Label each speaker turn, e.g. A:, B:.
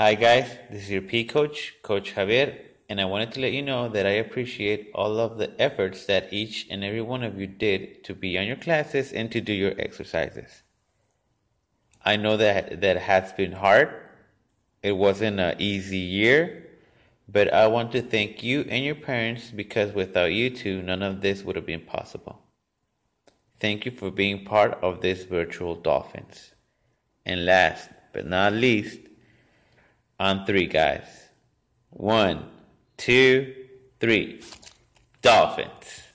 A: Hi guys, this is your P coach, Coach Javier, and I wanted to let you know that I appreciate all of the efforts that each and every one of you did to be on your classes and to do your exercises. I know that that has been hard. It wasn't an easy year, but I want to thank you and your parents because without you two, none of this would have been possible. Thank you for being part of this virtual Dolphins. And last but not least, on three, guys. One, two, three. Dolphins.